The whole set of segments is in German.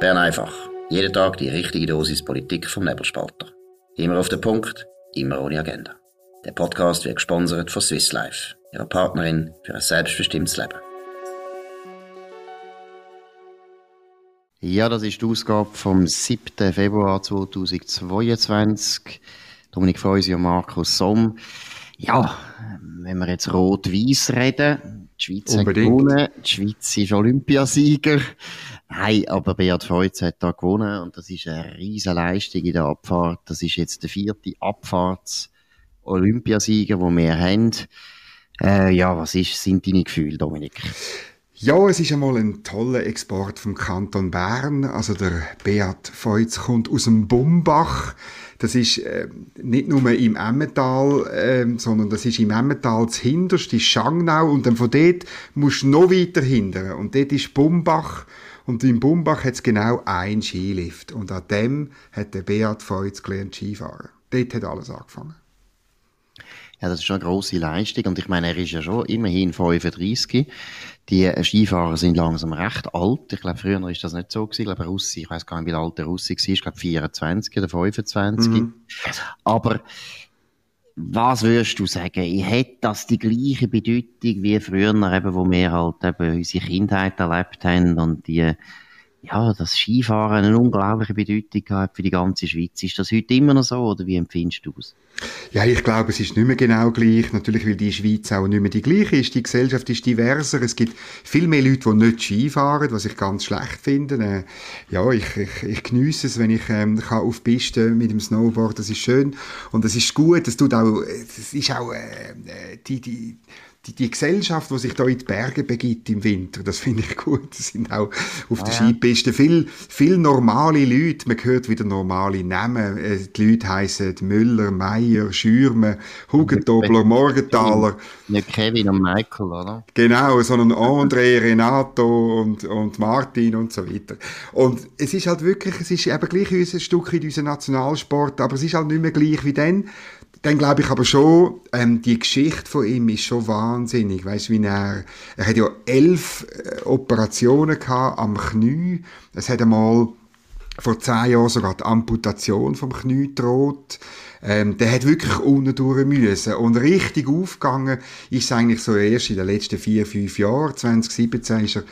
Bern einfach. Jeden Tag die richtige Dosis Politik vom Nebelspalter. Immer auf den Punkt, immer ohne Agenda. Der Podcast wird gesponsert von Swiss Life, ihrer Partnerin für ein selbstbestimmtes Leben. Ja, das ist die Ausgabe vom 7. Februar 2022. Dominik Freusi und Markus Somm. Ja, wenn wir jetzt rot-weiß reden, die Schweiz Unbedingt. hat gewonnen, die Schweiz ist Olympiasieger. Nein, aber Beat Feutz hat da gewonnen und das ist eine riesige Leistung in der Abfahrt. Das ist jetzt der vierte Abfahrts-Olympiasieger, den wir haben. Äh, ja, was ist, sind deine Gefühle, Dominik? Ja, es ist einmal ein toller Export vom Kanton Bern. Also der Beat Feutz kommt aus dem Bumbach. Das ist äh, nicht nur im Emmental, äh, sondern das ist im Emmental das hinterste Schangnau und dann von dort musst du noch weiter hindern. Und dort ist Bumbach und in Bumbach hat es genau ein Skilift. Und an dem hat der Beat Feutz gelernt Skifahren. Dort hat alles angefangen. Ja, das ist schon eine grosse Leistung. Und ich meine, er ist ja schon immerhin 35. Die Skifahrer sind langsam recht alt. Ich glaube, früher war das nicht so gewesen. Ich glaube, Russi, ich weiß gar nicht, wie alt der Russi war. Ich glaube, 24 oder 25. Mhm. Aber was würdest du sagen? Hätte das die gleiche Bedeutung wie früher, eben, wo wir halt eben unsere Kindheit erlebt haben und die ja, das Skifahren eine unglaubliche Bedeutung hat für die ganze Schweiz. Ist das heute immer noch so oder wie empfindest du es? Ja, ich glaube, es ist nicht mehr genau gleich. Natürlich, weil die Schweiz auch nicht mehr die gleiche ist. Die Gesellschaft ist diverser. Es gibt viel mehr Leute, die nicht Skifahren, was ich ganz schlecht finde. Äh, ja, ich, ich, ich geniesse es, wenn ich ähm, kann auf Piste mit dem Snowboard. Das ist schön und das ist gut. Das tut auch, das ist auch äh, äh die, die die, die Gesellschaft, die sich da in die Berge begibt im Winter, das finde ich gut. Es sind auch auf ah, der Skipiste viel, viel normale Leute. Man hört wieder normale Namen. Äh, die Leute heißen Müller, Meier, Schürme, Hugentobler, Morgenthaler. Nicht Kevin und Michael, oder? Genau, sondern André, Renato und, und Martin und so weiter. Und es ist halt wirklich, es ist eben gleich ein Stück in unserem Nationalsport, aber es ist halt nicht mehr gleich wie dann dann glaube ich aber schon, ähm, die Geschichte von ihm ist schon wahnsinnig. Weißt wie er, er hat ja elf äh, Operationen gehabt am Knie. Es hat einmal vor zehn Jahren sogar die Amputation vom Knie droht. Ähm, der hat wirklich unten müssen. Und richtig aufgegangen ist eigentlich so erst in den letzten vier, fünf Jahren. 2017 ist er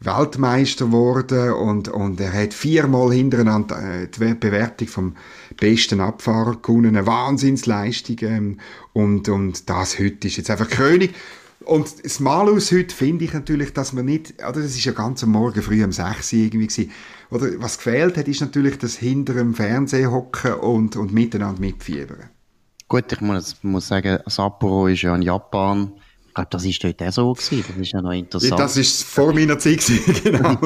Weltmeister geworden und, und er hat viermal hintereinander äh, die Bewertung vom besten Abfahrer gewonnen. Eine Wahnsinnsleistung. Ähm, und, und das heute ist jetzt einfach König. Und das Malus heute finde ich natürlich, dass man nicht, oder das ist ja ganz am Morgen früh um 6 Uhr irgendwie gewesen, oder was gefehlt hat, ist natürlich das hinter dem Fernseher hocken und, und miteinander mitfiebern. Gut, ich muss, muss sagen, Sapporo ist ja in Japan glaube, das ist dort auch so gewesen. Das ist ja noch interessant. Das ist vor meiner Zeit gewesen, genau.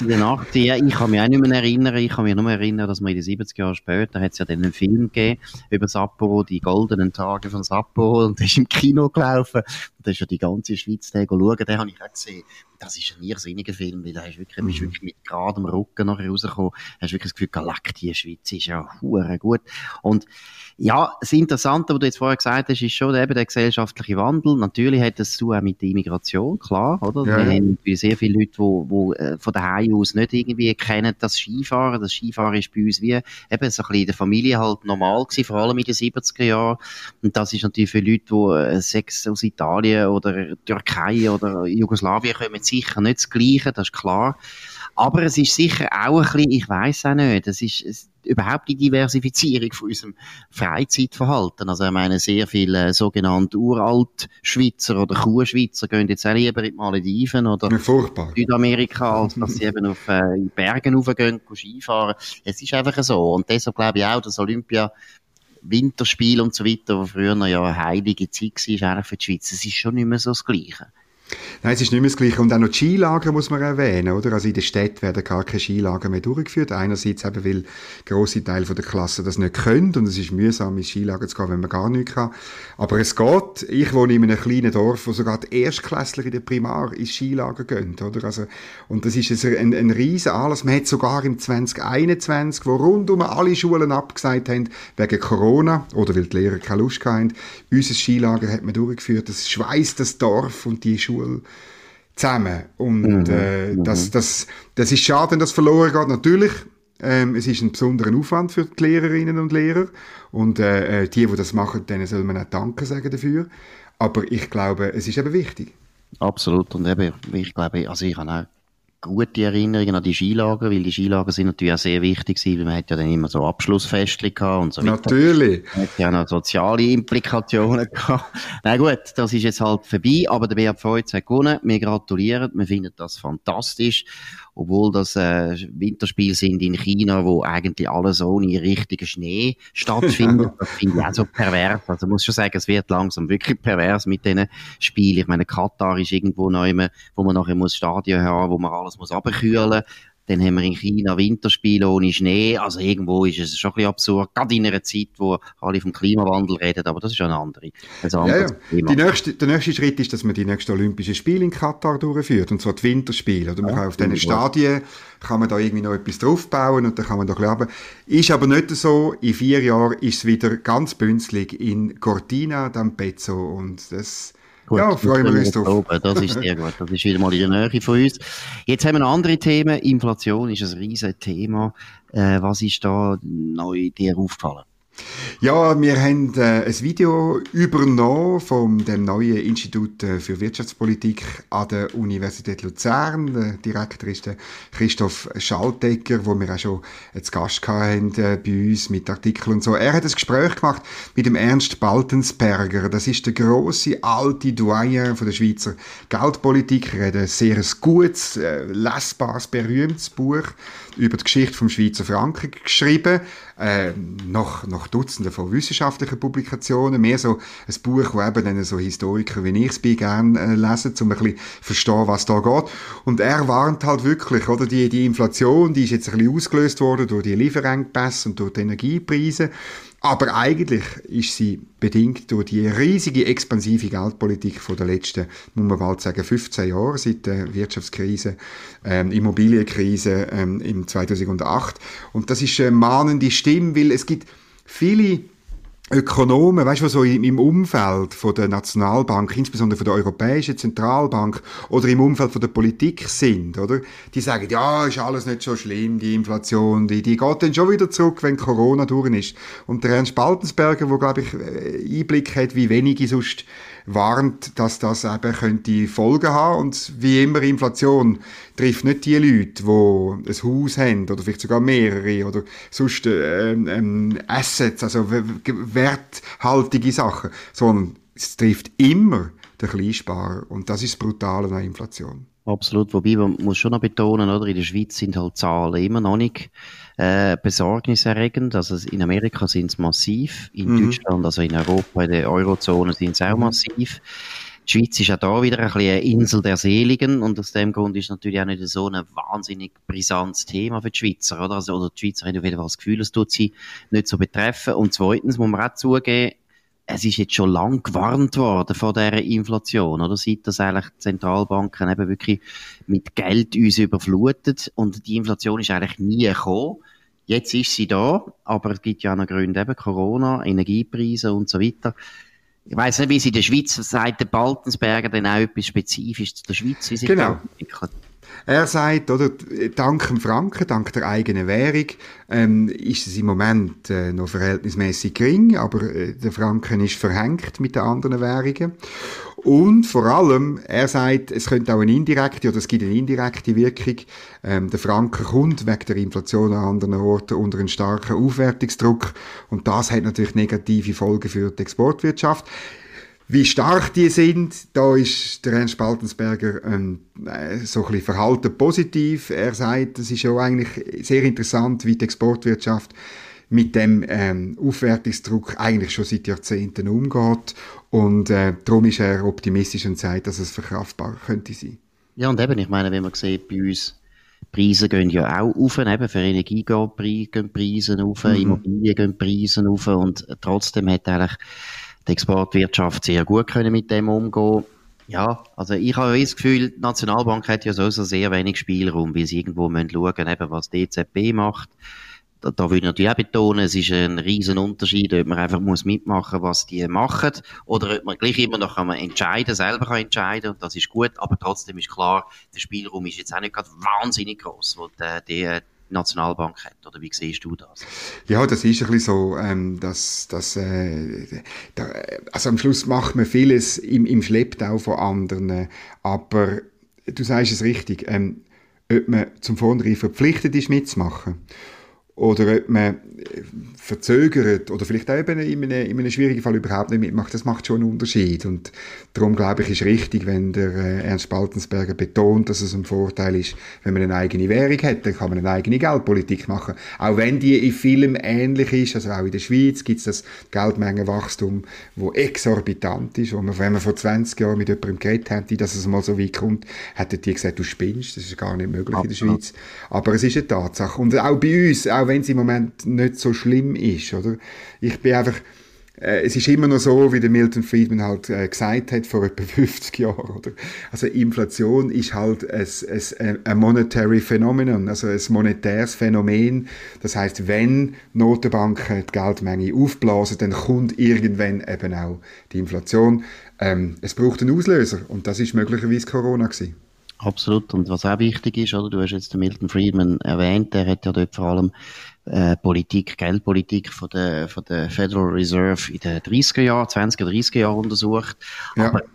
in den 80 Ich kann mich auch nicht mehr erinnern. Ich kann mich nur erinnern, dass wir in den 70 Jahren später hat es ja dann einen Film gegeben über Sapporo, die goldenen Tage von Sapporo und der ist im Kino gelaufen. Da ist ja die ganze Schweiz da schauen. Den habe ich auch gesehen das ist ein irrsinniger Film, weil da hast wirklich, mhm. bist wirklich mit geradem Rücken nachher rausgekommen, hast wirklich das Gefühl, Galak, die Schweiz ist ja hure gut. Und ja, das Interessante, was du jetzt vorher gesagt hast, ist schon eben der gesellschaftliche Wandel. Natürlich hat das zu auch mit der Immigration, klar, oder? Ja, Wir ja. haben sehr viele Leute, die, die äh, von daheim aus nicht irgendwie kennen das Skifahren. Das Skifahren ist bei uns wie eben so ein bisschen in der Familie halt normal gewesen, vor allem in den 70er Jahren. Und das ist natürlich für Leute, die äh, Sex aus Italien oder Türkei oder Jugoslawien kommen, sicher nicht das Gleiche, das ist klar. Aber es ist sicher auch ein bisschen, ich weiß auch nicht, es ist es, überhaupt die Diversifizierung von unserem Freizeitverhalten. Also ich meine, sehr viele sogenannte Uralt-Schweizer oder Kuhschweizer gehen jetzt auch lieber in die Malediven oder Südamerika, als dass sie eben auf äh, Bergen raufgehen, Skifahren. Es ist einfach so. Und deshalb glaube ich auch, dass Olympia Winterspiel und so weiter, wo früher noch ja eine heilige Zeit war, für die Schweiz, es ist schon nicht mehr so das Gleiche. Nein, es ist nicht mehr das Gleiche. Und auch noch die Skilager muss man erwähnen, oder? Also in der Stadt werden gar keine Skilager mehr durchgeführt. Einerseits eben, weil grosse Teile der Klasse das nicht können und es ist mühsam, ins Skilager zu gehen, wenn man gar nichts kann. Aber es geht. Ich wohne in einem kleinen Dorf, wo sogar die Erstklässler in der Primar ins Skilager gehen, oder? Also, und das ist ein, ein, riesen Anlass. Man hat sogar im 2021, wo rundum alle Schulen abgesagt haben, wegen Corona, oder weil die Lehrer keine Lust hatten, unser Skilager hat man durchgeführt. Das schweißt das Dorf und die Schule zusammen. Und mhm. äh, mhm. das, das, das ist schade, wenn das verloren geht, natürlich. Ähm, es ist ein besonderer Aufwand für die Lehrerinnen und Lehrer. Und äh, äh die, die das machen, denen soll man auch Danke sagen dafür. Aber ich glaube, es ist eben wichtig. Absolut. Und eben, ich glaube, also ich habe auch gute Erinnerungen an die Skilager, weil die Skilager sind natürlich auch sehr wichtig gewesen, weil man hat ja dann immer so Abschlussfestchen gehabt und so weiter. Natürlich. Man hat ja noch soziale Implikationen gehabt. Na gut, das ist jetzt halt vorbei, aber der BAV hat gewonnen. Wir gratulieren, wir finden das fantastisch obwohl das äh, Winterspiele sind in China, wo eigentlich alles ohne richtigen Schnee stattfindet. das finde ich auch so pervers. Also muss schon sagen, es wird langsam wirklich pervers mit diesen Spielen. Ich meine, Katar ist irgendwo neu, wo man nachher muss Stadion haben, wo man alles muss abkühlen dann haben wir in China Winterspiele ohne Schnee. Also irgendwo ist es schon ein bisschen absurd. Gerade in einer Zeit, wo alle vom Klimawandel reden. Aber das ist schon eine andere. Ein ja, ja. Die nächste, der nächste Schritt ist, dass man die nächsten Olympischen Spiele in Katar durchführt. Und zwar die Winterspiele. Oder man ja, kann auf diesen Stadien kann man da irgendwie noch etwas draufbauen und dann kann man da glauben. Ist aber nicht so. In vier Jahren ist es wieder ganz bünzlig in Cortina d'Ampezzo. Und das, Gut, ja, freuen wir uns drauf. Das ist sehr gut. Das ist wieder mal in der Nähe von uns. Jetzt haben wir noch andere Themen. Inflation ist ein riesiges Thema. Äh, was ist da neu dir aufgefallen? Ja, wir haben äh, ein Video übernommen vom dem neuen Institut äh, für Wirtschaftspolitik an der Universität Luzern. Der Direktor ist der Christoph Schaltegger, wo wir auch schon als Gast hatten äh, bei uns mit Artikeln und so. Er hat ein Gespräch gemacht mit dem Ernst Baltensberger. Das ist der große alte Doyen von der Schweizer Geldpolitik. Er hat ein sehr gutes, äh, lesbares, berühmtes Buch über die Geschichte vom Schweizer Franken geschrieben, äh, nach, nach Dutzenden von wissenschaftlichen Publikationen, mehr so ein Buch, wo eben dann so Historiker wie ich es bin gerne äh, lesen, um ein bisschen verstehen, was da geht. Und er warnt halt wirklich, oder, die, die Inflation, die ist jetzt ein bisschen ausgelöst worden durch die Lieferengpässe und durch die Energiepreise. Aber eigentlich ist sie bedingt durch die riesige expansive Geldpolitik von der letzten, muss man bald sagen, 15 Jahre seit der Wirtschaftskrise, ähm, Immobilienkrise ähm, im 2008. Und das ist eine mahnende Stimme, weil es gibt viele Ökonomen, weißt du, so im Umfeld von der Nationalbank, insbesondere von der Europäischen Zentralbank oder im Umfeld von der Politik sind, oder? Die sagen, ja, ist alles nicht so schlimm, die Inflation, die, die geht dann schon wieder zurück, wenn Corona durch ist. Und der Ernst Baltensberger, wo, glaube ich, äh, Einblick hat, wie wenige sonst warnt, dass das eben könnte Folgen haben und wie immer Inflation trifft nicht die Leute, die ein Haus haben oder vielleicht sogar mehrere oder sonst ähm, ähm, Assets, also werthaltige Sachen, sondern es trifft immer den Kleinsparer und das ist das Brutale an Inflation. Absolut, wobei man muss schon noch betonen, oder, in der Schweiz sind halt Zahlen immer noch nicht äh, besorgniserregend. Also in Amerika sind es massiv, in mhm. Deutschland, also in Europa, in der Eurozone sind es auch mhm. massiv. Die Schweiz ist ja da wieder ein bisschen eine Insel der Seligen und aus dem Grund ist natürlich auch nicht so ein wahnsinnig brisantes Thema für die Schweizer, oder? Also, oder die Schweizer haben auf jeden Fall das Gefühl, es tut sie nicht so betreffen. Und zweitens muss man auch zugeben, es ist jetzt schon lang gewarnt worden vor dieser Inflation, oder? Seit das eigentlich die Zentralbanken eben wirklich mit Geld uns überflutet und die Inflation ist eigentlich nie gekommen. Jetzt ist sie da, aber es gibt ja auch noch Gründe, eben Corona, Energiepreise und so weiter. Ich weiss nicht, wie sie in der Schweiz sagt, der Baltensberger dann auch etwas spezifisch zu der Schweiz, wie sich genau. Er sagt, oder, dank dem Franken, dank der eigenen Währung, ähm, ist es im Moment äh, noch verhältnismäßig gering, aber äh, der Franken ist verhängt mit den anderen Währungen. Und vor allem, er sagt, es könnte auch eine indirekte, oder es gibt eine indirekte Wirkung. Ähm, der Franken kommt wegen der Inflation an anderen Orten unter einen starken Aufwertungsdruck. Und das hat natürlich negative Folgen für die Exportwirtschaft. Wie stark die sind, da ist der Ernst Baltensberger ähm, äh, so ein bisschen verhalten positiv. Er sagt, es ist ja eigentlich sehr interessant, wie die Exportwirtschaft mit dem ähm, Aufwertungsdruck eigentlich schon seit Jahrzehnten umgeht. Und äh, darum ist er optimistisch und sagt, dass es verkraftbar könnte sein. Ja, und eben, ich meine, wenn man sieht, bei uns Preise gehen ja auch auf, eben für Energie gehen Preise auf, mhm. Immobilien gehen Preise auf und trotzdem hat eigentlich die Exportwirtschaft sehr gut können mit dem umgehen. Ja, also ich habe das Gefühl, die Nationalbank hat ja sowieso sehr wenig Spielraum, weil sie irgendwo müssen schauen, eben, was die EZB macht. da, da würde ich natürlich auch betonen, es ist ein riesen Unterschied, ob man einfach muss mitmachen, was die machen, oder ob man gleich immer noch kann entscheiden, selber kann entscheiden, und das ist gut, aber trotzdem ist klar, der Spielraum ist jetzt auch nicht gerade wahnsinnig groß, wo die, die Nationalbank hat, oder wie siehst du das? Ja, das ist ein bisschen so, ähm, dass, dass äh, da, also am Schluss macht man vieles im, im Schlepptau von anderen, aber du sagst es richtig, ähm, ob man zum Vornherein verpflichtet ist mitzumachen oder ob man verzögert oder vielleicht auch eben in einem, in einem schwierigen Fall überhaupt nicht mitmacht, das macht schon einen Unterschied. Und darum glaube ich, ist richtig, wenn der äh, Ernst Baltensberger betont, dass es ein Vorteil ist, wenn man eine eigene Währung hat, dann kann man eine eigene Geldpolitik machen. Auch wenn die in vielem ähnlich ist, also auch in der Schweiz gibt es das Geldmengenwachstum, wo exorbitant ist, man, wenn man vor 20 Jahren mit jemandem geredet hätte, dass es mal so weit kommt, hätten die gesagt, du spinnst, das ist gar nicht möglich in der Schweiz. Aber es ist eine Tatsache. Und auch bei uns, auch auch wenn es im Moment nicht so schlimm ist, oder? Ich bin einfach, äh, es ist immer noch so, wie der Milton Friedman halt äh, gesagt hat vor etwa 50 Jahren, oder? Also Inflation ist halt ein, ein, ein monetary Phenomenon, also ein monetäres Phänomen. Das heißt, wenn Notenbanken die Geldmenge aufblasen, dann kommt irgendwann eben auch die Inflation. Ähm, es braucht einen Auslöser und das ist möglicherweise Corona gewesen. Absolut. Und was auch wichtig ist, oder? Du hast jetzt den Milton Friedman erwähnt, der hat ja dort vor allem äh, Politik, Geldpolitik von der, von der Federal Reserve in den 30er Jahren, 20er, 30er Jahren untersucht. Ja. Aber äh,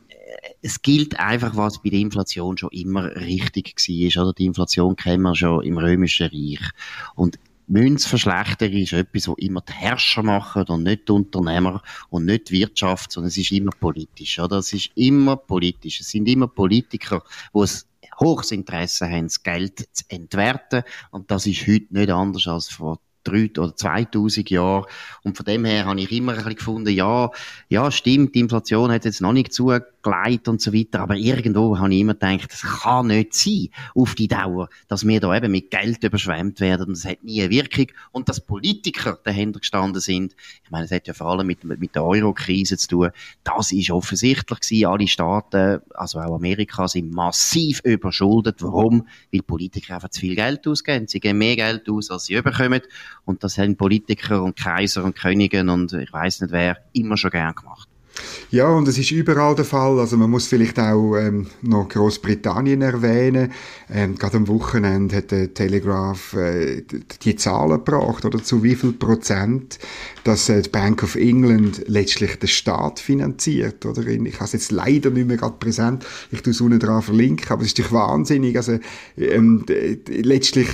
es gilt einfach, was bei der Inflation schon immer richtig war, oder? Die Inflation kennen wir schon im Römischen Reich. Und Münzverschlechterung ist etwas, was immer die Herrscher machen und nicht die Unternehmer und nicht die Wirtschaft, sondern es ist immer politisch, oder? Es ist immer politisch. Es sind immer Politiker, die es hohes Interesse haben, das Geld zu entwerten. Und das ist heute nicht anders als vor drei oder 2000 Jahren. Und von dem her habe ich immer ein bisschen gefunden, ja, ja, stimmt, die Inflation hat jetzt noch nicht zugeleitet und so weiter, aber irgendwo habe ich immer gedacht, das kann nicht sein, auf die Dauer, dass wir da eben mit Geld überschwemmt werden und es hat nie eine Wirkung und dass Politiker dahinter gestanden sind. Ich meine, es hat ja vor allem mit, mit der Euro-Krise zu tun. Das ist offensichtlich gewesen. Alle Staaten, also auch Amerika, sind massiv überschuldet. Warum? Weil Politiker einfach zu viel Geld ausgeben. Sie geben mehr Geld aus, als sie überkommen und das haben Politiker und Kaiser und Königen und ich weiß nicht wer immer schon gern gemacht. Ja, und es ist überall der Fall. Also man muss vielleicht auch ähm, noch Großbritannien erwähnen. Ähm, gerade am Wochenende hat der Telegraph äh, die Zahlen gebracht, oder zu wie viel Prozent, dass äh, die Bank of England letztlich den Staat finanziert. Oder? Ich habe es jetzt leider nicht mehr gerade präsent. Ich tue es unten dran verlinken, aber es ist doch wahnsinnig. Also ähm, letztlich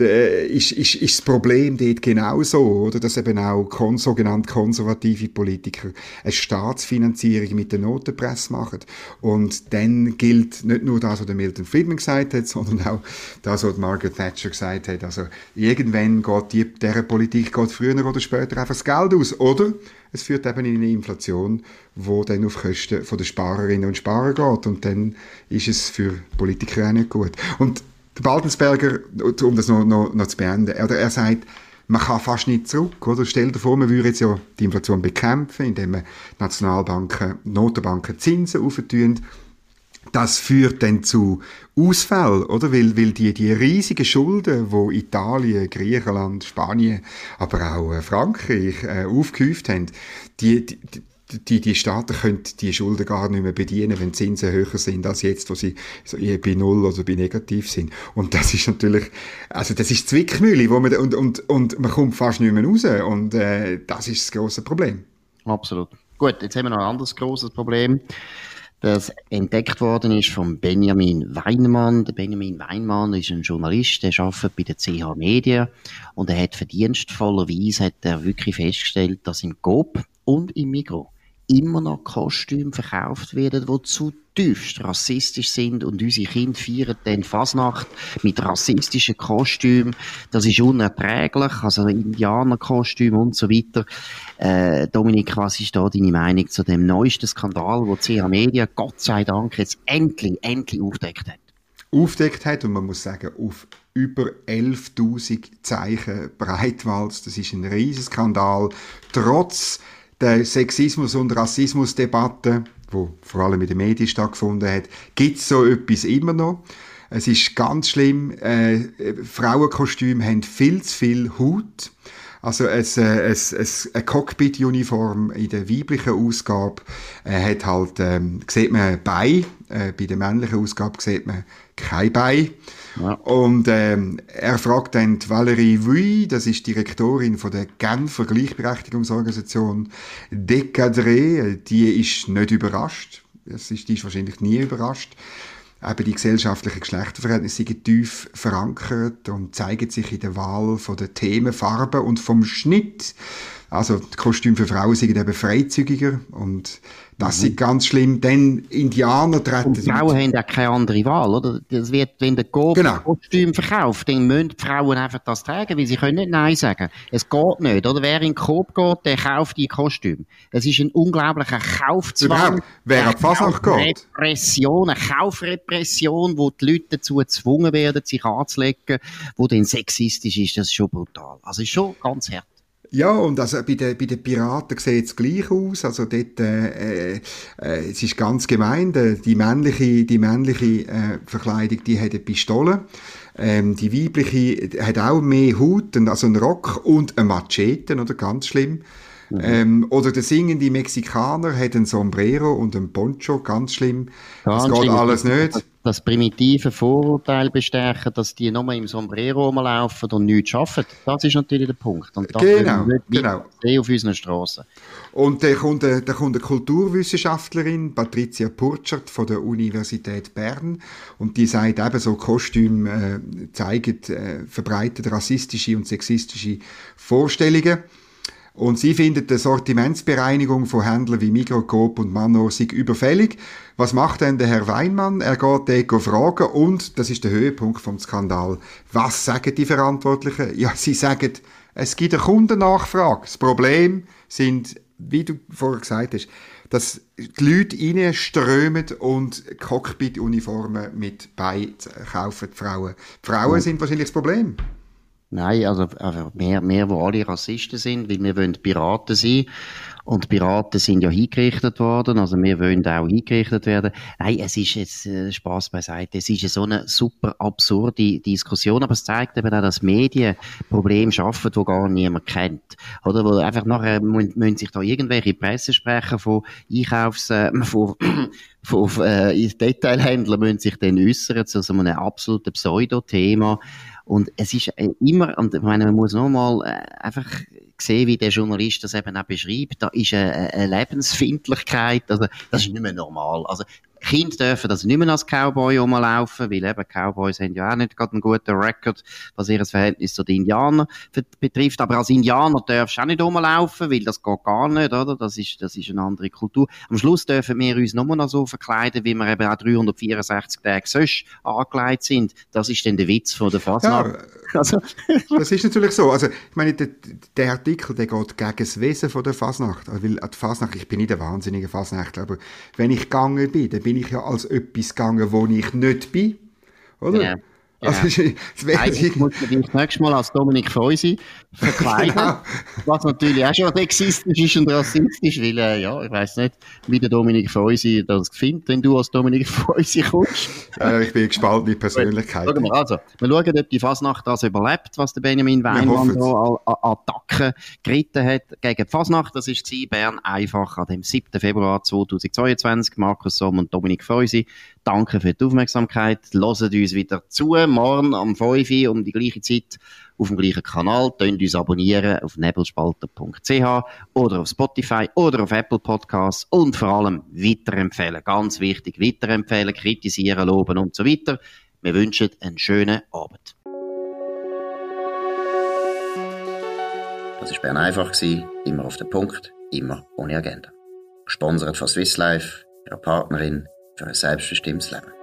ist, ist, ist das Problem dort genauso, oder? Dass eben auch kon sogenannte konservative Politiker eine Staatsfinanzierung mit der Notenpresse machen. Und dann gilt nicht nur das, was Milton Friedman gesagt hat, sondern auch das, was Margaret Thatcher gesagt hat. Also, irgendwann geht die, dieser Politik geht früher oder später einfach das Geld aus, oder? Es führt eben in eine Inflation, wo dann auf Kosten der Sparerinnen und Sparer geht. Und dann ist es für Politiker auch nicht gut. Und der Baldensberger, um das noch, noch, noch zu beenden, er, er sagt, man kann fast nicht zurück, oder? Stell dir vor, man würde jetzt ja die Inflation bekämpfen, indem man Nationalbanken, Notenbanken Zinsen auftun. Das führt dann zu Ausfällen, oder? Weil, weil die, die riesigen Schulden, wo Italien, Griechenland, Spanien, aber auch äh, Frankreich äh, aufgehäuft haben, die, die, die, die Staaten können die Schulden gar nicht mehr bedienen, wenn die Zinsen höher sind als jetzt, wo sie so bei Null oder bei Negativ sind. Und das ist natürlich, also das ist Zwickmühle, wo man, und, und, und man kommt fast nicht mehr raus. Und äh, das ist das große Problem. Absolut. Gut, jetzt haben wir noch ein anderes großes Problem das entdeckt worden ist von Benjamin Weinmann. Der Benjamin Weinmann ist ein Journalist, der arbeitet bei der CH Media und er hat verdienstvollerweise hat er wirklich festgestellt, dass im GOP und im Migro immer noch Kostüme verkauft werden, die zutiefst rassistisch sind und unsere Kinder feiern dann Fasnacht mit rassistischen Kostümen. Das ist unerträglich, also Indianerkostüme und so weiter. Äh, Dominik, was ist da deine Meinung zu dem neuesten Skandal, wo CH Media Gott sei Dank jetzt endlich, endlich aufdeckt hat? Aufdeckt hat und man muss sagen, auf über 11.000 Zeichen Breitwalz. Das ist ein Riesenskandal. Trotz der Sexismus- und Rassismusdebatte, wo vor allem in den Medien stattgefunden hat, gibt es so etwas immer noch. Es ist ganz schlimm. Äh, Frauenkostüme haben viel zu viel Haut. Also ein, äh, ein, ein, eine Cockpit-Uniform in der weiblichen Ausgabe äh, hat halt, ähm, sieht man Bein, äh, bei der männlichen Ausgabe sieht man kein Bein. Ja. Und ähm, er fragt dann die Valerie Vuy, das ist Direktorin von der Genfer Gleichberechtigungsorganisation Decadré, die ist nicht überrascht. Das ist, die ist wahrscheinlich nie überrascht eben die gesellschaftlichen Geschlechterverhältnisse sind tief verankert und zeigen sich in der Wahl von der Themen, Farben und vom Schnitt. Also die Kostüme für Frauen sind eben freizügiger und das mhm. ist ganz schlimm, denn Indianer treten... Und Frauen haben auch keine andere Wahl, oder? Das wird, wenn der Coop genau. Kostüm verkauft, dann müssen die Frauen einfach das tragen, weil sie können nicht Nein sagen. Es geht nicht, oder? Wer in den Coop geht, der kauft die Kostüm. Es ist ein unglaublicher Kaufzwang. Wer auf Fasnacht geht. Repression, eine Kaufrepression, wo die Leute dazu gezwungen werden, sich anzulegen, wo dann sexistisch ist, das ist schon brutal. Also ist schon ganz hart. Ja, und also bei den, bei den Piraten sieht es gleich aus. Also dort, äh, äh, es ist ganz gemein. Die männliche, die männliche äh, Verkleidung, die hat eine Pistole. Ähm, die weibliche hat auch mehr Hut, also einen Rock und eine Machete, oder? Ganz schlimm. Mhm. Ähm, oder der singende Mexikaner hat ein Sombrero und ein Poncho, ganz schlimm. Ganz das geht schlimm. alles nicht das primitive Vorurteil bestärken, dass die nur im Sombrero rumlaufen und nichts schaffen. Das ist natürlich der Punkt. Und das genau, genau. auf unseren Straßen. Und da kommt, eine, da kommt eine Kulturwissenschaftlerin, Patricia Purchert von der Universität Bern, und die sagt eben so, Kostüme äh, zeigen, äh, verbreitet rassistische und sexistische Vorstellungen. Und sie findet die Sortimentsbereinigung von Händlern wie Mikrokop und Manor sei überfällig. Was macht denn der Herr Weinmann? Er geht dort fragen und, das ist der Höhepunkt vom Skandal, was sagen die Verantwortlichen? Ja, sie sagen, es gibt eine Kundennachfrage. Das Problem sind, wie du vorher gesagt hast, dass die Leute reinströmen und Cockpit-Uniformen mit bei kaufen, die Frauen. Die Frauen sind wahrscheinlich das Problem. Nein, also, also mehr, mehr, wo alle Rassisten sind, weil wir wollen Piraten sein. Und Piraten sind ja hingerichtet worden, also wir wollen auch hingerichtet werden. Nein, es ist jetzt äh, Spaß beiseite. Es ist so eine super absurde Diskussion, aber es zeigt eben auch, dass Medien Probleme schaffen, die gar niemand kennt. Oder wo einfach nachher müssen sich da irgendwelche Pressesprecher von Einkaufs, äh, von, von äh, Detailhändlern müssen sich dann äußern zu so einem absoluten Pseudo-Thema. Und es ist äh, immer, und ich meine, man muss nochmal äh, einfach sehen, wie der Journalist das eben auch beschreibt. Da ist eine, eine Lebensfindlichkeit, also das ist nicht mehr normal. Also Kinder dürfen das nicht mehr als Cowboy rumlaufen, weil eben Cowboys haben ja auch nicht gerade einen guten Rekord, was ihr Verhältnis zu den Indianern betrifft. Aber als Indianer darfst du auch nicht rumlaufen, weil das geht gar nicht, oder? Das ist, das ist eine andere Kultur. Am Schluss dürfen wir uns nur noch so verkleiden, wie wir eben auch 364 Tage sonst angelegt sind. Das ist dann der Witz von der Fasnacht. Ja, also. das ist natürlich so. Also, ich meine, der, der Artikel, der geht gegen das Wesen von der Fasnacht. Weil die Fasnacht, ich bin nicht der wahnsinnige Fasnachtler, aber wenn ich gegangen bin, dann bin ich ja als etwas gegangen, wo ich nicht bin. Oder? Ja. Also, ja. Also, ich muss dich das nächste Mal als Dominik Feusi verkleiden. genau. Was natürlich auch schon sexistisch ist und rassistisch, weil, äh, ja, ich weiß nicht, wie der Dominik Feusi das findet, wenn du als Dominik Feusi kommst. äh, ich bin gespannt mit Persönlichkeit. Schauen wir, also, wir schauen, ob die Fasnacht das überlebt, was der Benjamin Weinmann so an Attacken geritten hat gegen die Fasnacht. Das ist Bern einfach an dem 7. Februar 2022. Markus Somm und Dominik Feusi. Danke für die Aufmerksamkeit. Hört uns wieder zu morgen am 5 Uhr um die gleiche Zeit auf dem gleichen Kanal. Könnt uns abonnieren auf nebelspalter.ch oder auf Spotify oder auf Apple Podcasts und vor allem weiterempfehlen. Ganz wichtig, weiterempfehlen, kritisieren, loben und so weiter. Wir wünschen einen schönen Abend. Das war Bern einfach, immer auf den Punkt, immer ohne Agenda. Gesponsert von Swiss Life, ihrer Partnerin für ein selbstbestimmtes Leben.